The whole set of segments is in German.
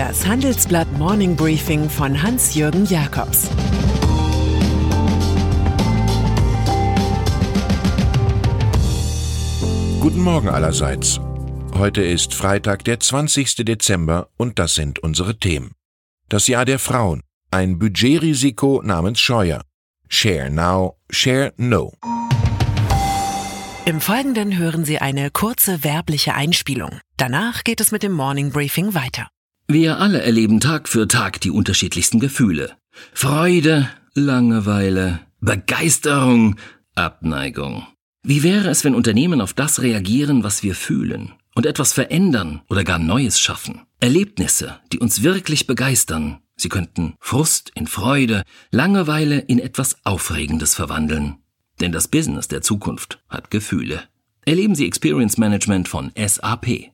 Das Handelsblatt Morning Briefing von Hans-Jürgen Jakobs Guten Morgen allerseits. Heute ist Freitag, der 20. Dezember und das sind unsere Themen. Das Jahr der Frauen, ein Budgetrisiko namens Scheuer. Share now, share no. Im Folgenden hören Sie eine kurze werbliche Einspielung. Danach geht es mit dem Morning Briefing weiter. Wir alle erleben Tag für Tag die unterschiedlichsten Gefühle. Freude, Langeweile, Begeisterung, Abneigung. Wie wäre es, wenn Unternehmen auf das reagieren, was wir fühlen und etwas verändern oder gar Neues schaffen? Erlebnisse, die uns wirklich begeistern. Sie könnten Frust in Freude, Langeweile in etwas Aufregendes verwandeln. Denn das Business der Zukunft hat Gefühle. Erleben Sie Experience Management von SAP.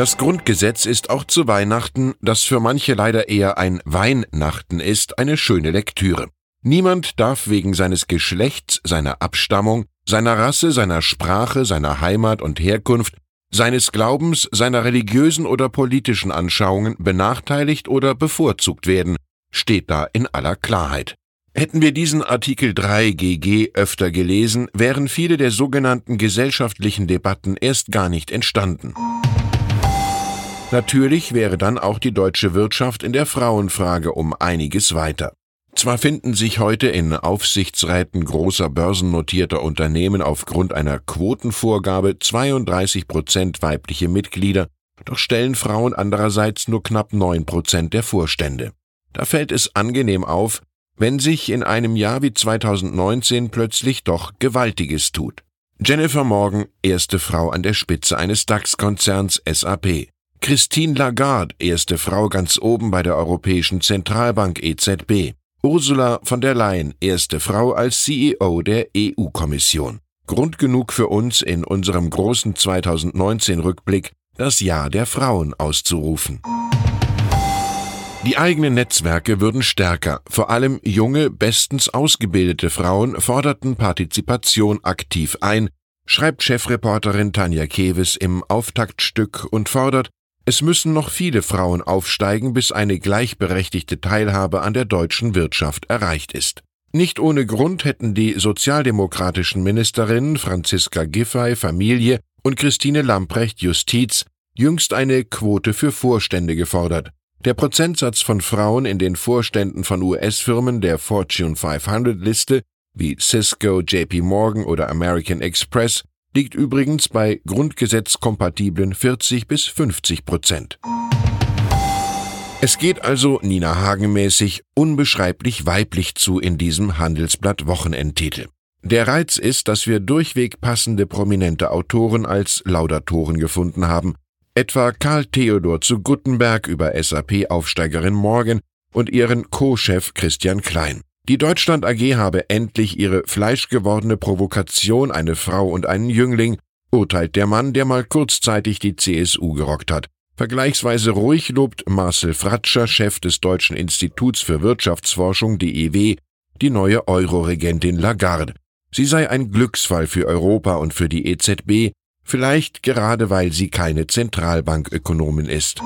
Das Grundgesetz ist auch zu Weihnachten, das für manche leider eher ein Weihnachten ist, eine schöne Lektüre. Niemand darf wegen seines Geschlechts, seiner Abstammung, seiner Rasse, seiner Sprache, seiner Heimat und Herkunft, seines Glaubens, seiner religiösen oder politischen Anschauungen benachteiligt oder bevorzugt werden, steht da in aller Klarheit. Hätten wir diesen Artikel 3 GG öfter gelesen, wären viele der sogenannten gesellschaftlichen Debatten erst gar nicht entstanden. Natürlich wäre dann auch die deutsche Wirtschaft in der Frauenfrage um einiges weiter. Zwar finden sich heute in Aufsichtsräten großer börsennotierter Unternehmen aufgrund einer Quotenvorgabe 32 Prozent weibliche Mitglieder, doch stellen Frauen andererseits nur knapp 9 Prozent der Vorstände. Da fällt es angenehm auf, wenn sich in einem Jahr wie 2019 plötzlich doch Gewaltiges tut. Jennifer Morgan, erste Frau an der Spitze eines DAX-Konzerns SAP. Christine Lagarde, erste Frau ganz oben bei der Europäischen Zentralbank EZB. Ursula von der Leyen, erste Frau als CEO der EU-Kommission. Grund genug für uns in unserem großen 2019-Rückblick das Jahr der Frauen auszurufen. Die eigenen Netzwerke würden stärker, vor allem junge, bestens ausgebildete Frauen forderten Partizipation aktiv ein, schreibt Chefreporterin Tanja Kewes im Auftaktstück und fordert, es müssen noch viele Frauen aufsteigen, bis eine gleichberechtigte Teilhabe an der deutschen Wirtschaft erreicht ist. Nicht ohne Grund hätten die sozialdemokratischen Ministerinnen Franziska Giffey Familie und Christine Lamprecht Justiz jüngst eine Quote für Vorstände gefordert. Der Prozentsatz von Frauen in den Vorständen von US-Firmen der Fortune 500-Liste wie Cisco, JP Morgan oder American Express liegt übrigens bei grundgesetzkompatiblen 40 bis 50 Prozent. Es geht also Nina Hagen mäßig unbeschreiblich weiblich zu in diesem Handelsblatt Wochenendtitel. Der Reiz ist, dass wir durchweg passende prominente Autoren als Laudatoren gefunden haben, etwa Karl Theodor zu Guttenberg über SAP-Aufsteigerin Morgan und ihren Co-Chef Christian Klein. Die Deutschland AG habe endlich ihre fleischgewordene Provokation eine Frau und einen Jüngling, urteilt der Mann, der mal kurzzeitig die CSU gerockt hat. Vergleichsweise ruhig lobt Marcel Fratscher, Chef des Deutschen Instituts für Wirtschaftsforschung DEW, die neue Euro-Regentin Lagarde. Sie sei ein Glücksfall für Europa und für die EZB, vielleicht gerade weil sie keine Zentralbankökonomin ist.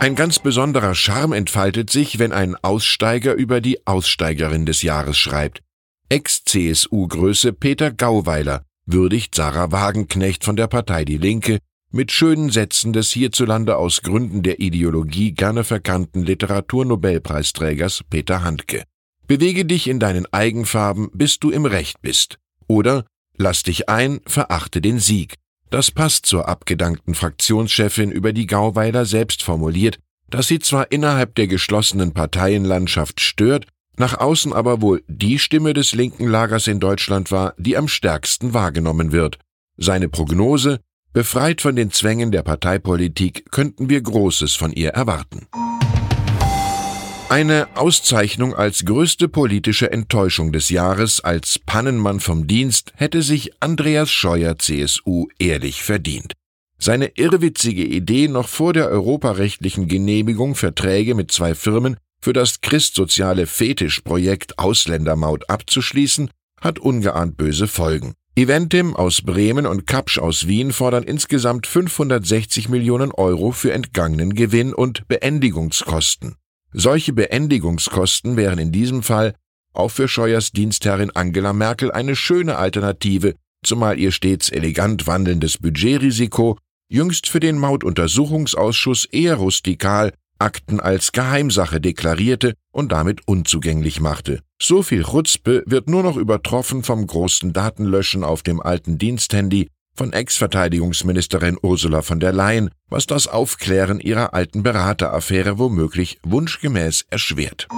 Ein ganz besonderer Charme entfaltet sich, wenn ein Aussteiger über die Aussteigerin des Jahres schreibt. Ex-CSU-Größe Peter Gauweiler würdigt Sarah Wagenknecht von der Partei Die Linke mit schönen Sätzen des hierzulande aus Gründen der Ideologie gerne verkannten Literaturnobelpreisträgers Peter Handke. Bewege dich in deinen Eigenfarben, bis du im Recht bist. Oder Lass dich ein, verachte den Sieg. Das passt zur abgedankten Fraktionschefin über die Gauweiler selbst formuliert, dass sie zwar innerhalb der geschlossenen Parteienlandschaft stört, nach außen aber wohl die Stimme des linken Lagers in Deutschland war, die am stärksten wahrgenommen wird. Seine Prognose, befreit von den Zwängen der Parteipolitik, könnten wir Großes von ihr erwarten. Eine Auszeichnung als größte politische Enttäuschung des Jahres als Pannenmann vom Dienst hätte sich Andreas Scheuer CSU ehrlich verdient. Seine irrwitzige Idee, noch vor der europarechtlichen Genehmigung Verträge mit zwei Firmen für das christsoziale Fetischprojekt Ausländermaut abzuschließen, hat ungeahnt böse Folgen. Eventim aus Bremen und Kapsch aus Wien fordern insgesamt 560 Millionen Euro für entgangenen Gewinn und Beendigungskosten. Solche Beendigungskosten wären in diesem Fall auch für Scheuers Dienstherrin Angela Merkel eine schöne Alternative, zumal ihr stets elegant wandelndes Budgetrisiko jüngst für den Mautuntersuchungsausschuss eher rustikal Akten als Geheimsache deklarierte und damit unzugänglich machte. So viel Chutzpe wird nur noch übertroffen vom großen Datenlöschen auf dem alten Diensthandy von Ex-Verteidigungsministerin Ursula von der Leyen, was das Aufklären ihrer alten Berateraffäre womöglich wunschgemäß erschwert.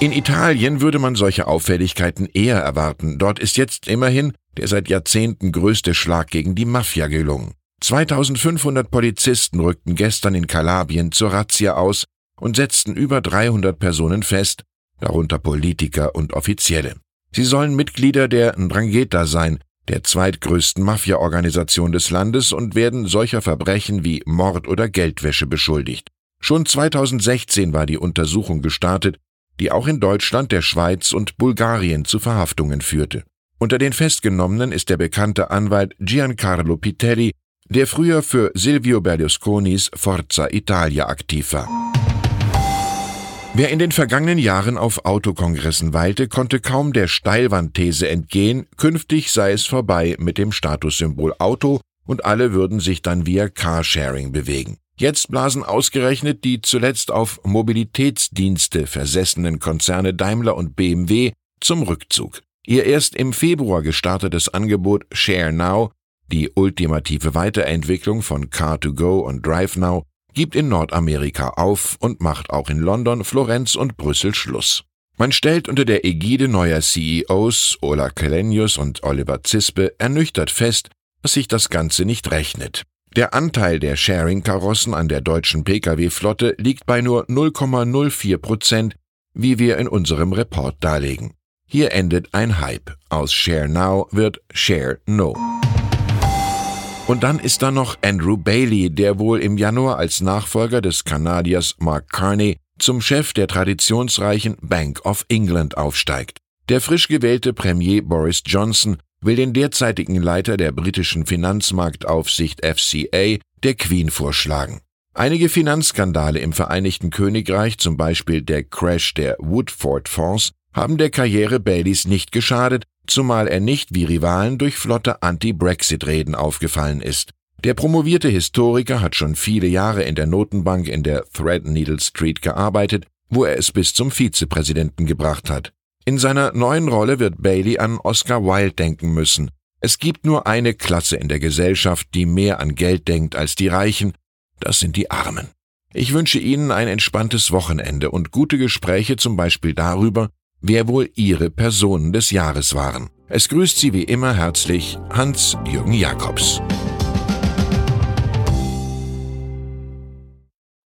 In Italien würde man solche Auffälligkeiten eher erwarten. Dort ist jetzt immerhin der seit Jahrzehnten größte Schlag gegen die Mafia gelungen. 2500 Polizisten rückten gestern in Kalabrien zur Razzia aus und setzten über 300 Personen fest, darunter Politiker und Offizielle. Sie sollen Mitglieder der Ndrangheta sein, der zweitgrößten Mafia-Organisation des Landes und werden solcher Verbrechen wie Mord oder Geldwäsche beschuldigt. Schon 2016 war die Untersuchung gestartet, die auch in Deutschland, der Schweiz und Bulgarien zu Verhaftungen führte. Unter den Festgenommenen ist der bekannte Anwalt Giancarlo Pitelli, der früher für Silvio Berlusconis Forza Italia aktiv war. Wer in den vergangenen Jahren auf Autokongressen weilte, konnte kaum der Steilwandthese entgehen, künftig sei es vorbei mit dem Statussymbol Auto und alle würden sich dann via Carsharing bewegen. Jetzt blasen ausgerechnet die zuletzt auf Mobilitätsdienste versessenen Konzerne Daimler und BMW zum Rückzug. Ihr erst im Februar gestartetes Angebot Share Now die ultimative Weiterentwicklung von Car2Go und DriveNow gibt in Nordamerika auf und macht auch in London, Florenz und Brüssel Schluss. Man stellt unter der Ägide neuer CEOs Ola Kelenius und Oliver Zispe ernüchtert fest, dass sich das Ganze nicht rechnet. Der Anteil der Sharing-Karossen an der deutschen Pkw-Flotte liegt bei nur 0,04 Prozent, wie wir in unserem Report darlegen. Hier endet ein Hype. Aus Share Now wird Share No. Und dann ist da noch Andrew Bailey, der wohl im Januar als Nachfolger des Kanadiers Mark Carney zum Chef der traditionsreichen Bank of England aufsteigt. Der frisch gewählte Premier Boris Johnson will den derzeitigen Leiter der britischen Finanzmarktaufsicht FCA der Queen vorschlagen. Einige Finanzskandale im Vereinigten Königreich, zum Beispiel der Crash der Woodford Fonds, haben der Karriere Baileys nicht geschadet zumal er nicht wie Rivalen durch flotte Anti-Brexit-Reden aufgefallen ist. Der promovierte Historiker hat schon viele Jahre in der Notenbank in der Threadneedle Street gearbeitet, wo er es bis zum Vizepräsidenten gebracht hat. In seiner neuen Rolle wird Bailey an Oscar Wilde denken müssen. Es gibt nur eine Klasse in der Gesellschaft, die mehr an Geld denkt als die Reichen, das sind die Armen. Ich wünsche Ihnen ein entspanntes Wochenende und gute Gespräche zum Beispiel darüber, wer wohl Ihre Personen des Jahres waren. Es grüßt Sie wie immer herzlich Hans-Jürgen Jakobs.